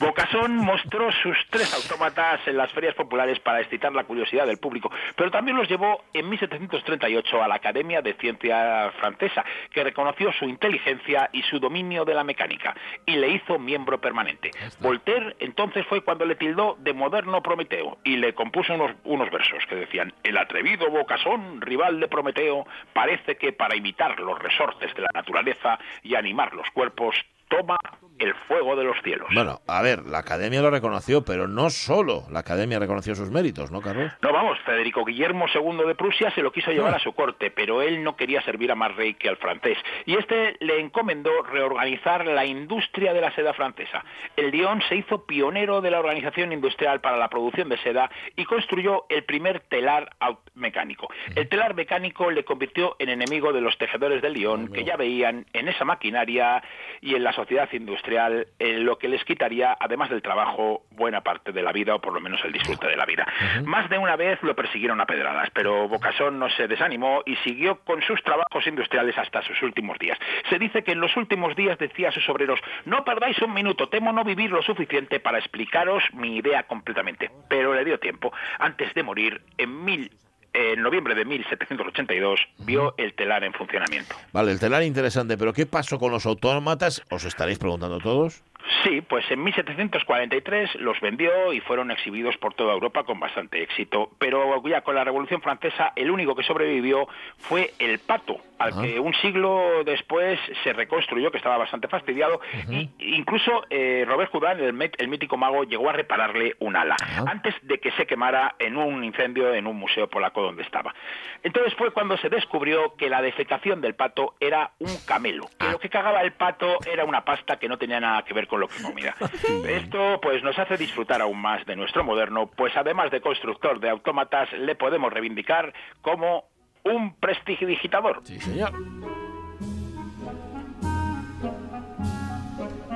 Bocasón mostró sus tres autómatas en las ferias populares para excitar la curiosidad del público, pero también los llevó en 1738 a la Academia de Ciencia Francesa, que reconoció su inteligencia y su dominio de la mecánica, y le hizo miembro permanente. Voltaire entonces fue cuando le tildó de moderno Prometeo, y le compuso unos, unos versos que decían, el atrevido Bocasón, rival de Prometeo, parece que para imitar los resortes de la naturaleza y animar los cuerpos, toma el fuego de los cielos. Bueno, a ver, la Academia lo reconoció, pero no solo la Academia reconoció sus méritos, ¿no, Carlos? No, vamos, Federico Guillermo II de Prusia se lo quiso llevar ah. a su corte, pero él no quería servir a más rey que al francés. Y este le encomendó reorganizar la industria de la seda francesa. El Dion se hizo pionero de la organización industrial para la producción de seda y construyó el primer telar mecánico. El telar mecánico le convirtió en enemigo de los tejedores del Lyon, que ya veían en esa maquinaria y en la sociedad industrial eh, lo que les quitaría, además del trabajo, buena parte de la vida o por lo menos el disfrute de la vida. Más de una vez lo persiguieron a pedradas, pero Bocasón no se desanimó y siguió con sus trabajos industriales hasta sus últimos días. Se dice que en los últimos días decía a sus obreros, no perdáis un minuto, temo no vivir lo suficiente para explicaros mi idea completamente. Pero le dio tiempo. Antes de morir, en mil en noviembre de 1782 vio el telar en funcionamiento. Vale, el telar interesante, pero ¿qué pasó con los autómatas? Os estaréis preguntando todos. Sí, pues en 1743 los vendió y fueron exhibidos por toda Europa con bastante éxito. Pero ya con la Revolución Francesa, el único que sobrevivió fue el pato, al Ah. que un siglo después se reconstruyó, que estaba bastante fastidiado. y incluso eh, Robert Houdin, el, el mítico mago, llegó a repararle un ala Ah. antes de que se quemara en un incendio en un museo polaco donde estaba. Entonces fue cuando se descubrió que la defecación del pato era un camelo, que lo que cagaba el pato era una pasta que no tenía nada que ver con lo que comía. Esto pues nos hace disfrutar aún más de nuestro moderno, pues además de constructor de autómatas le podemos reivindicar como un prestidigitador. Sí, señor.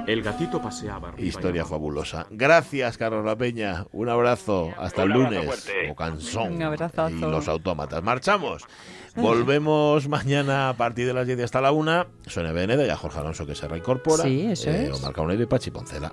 El gatito paseaba. Historia fabulosa. Gracias, Carlos La Peña. Un abrazo. Hasta el Un abrazo lunes. O cansón. Un abrazazo. Y los autómatas. Marchamos. Volvemos mañana a partir de las 10 hasta la 1. Sonia Beneda y a Jorge Alonso que se reincorpora. Sí, eso es. Omar Caunero y Pachi Poncela.